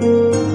Música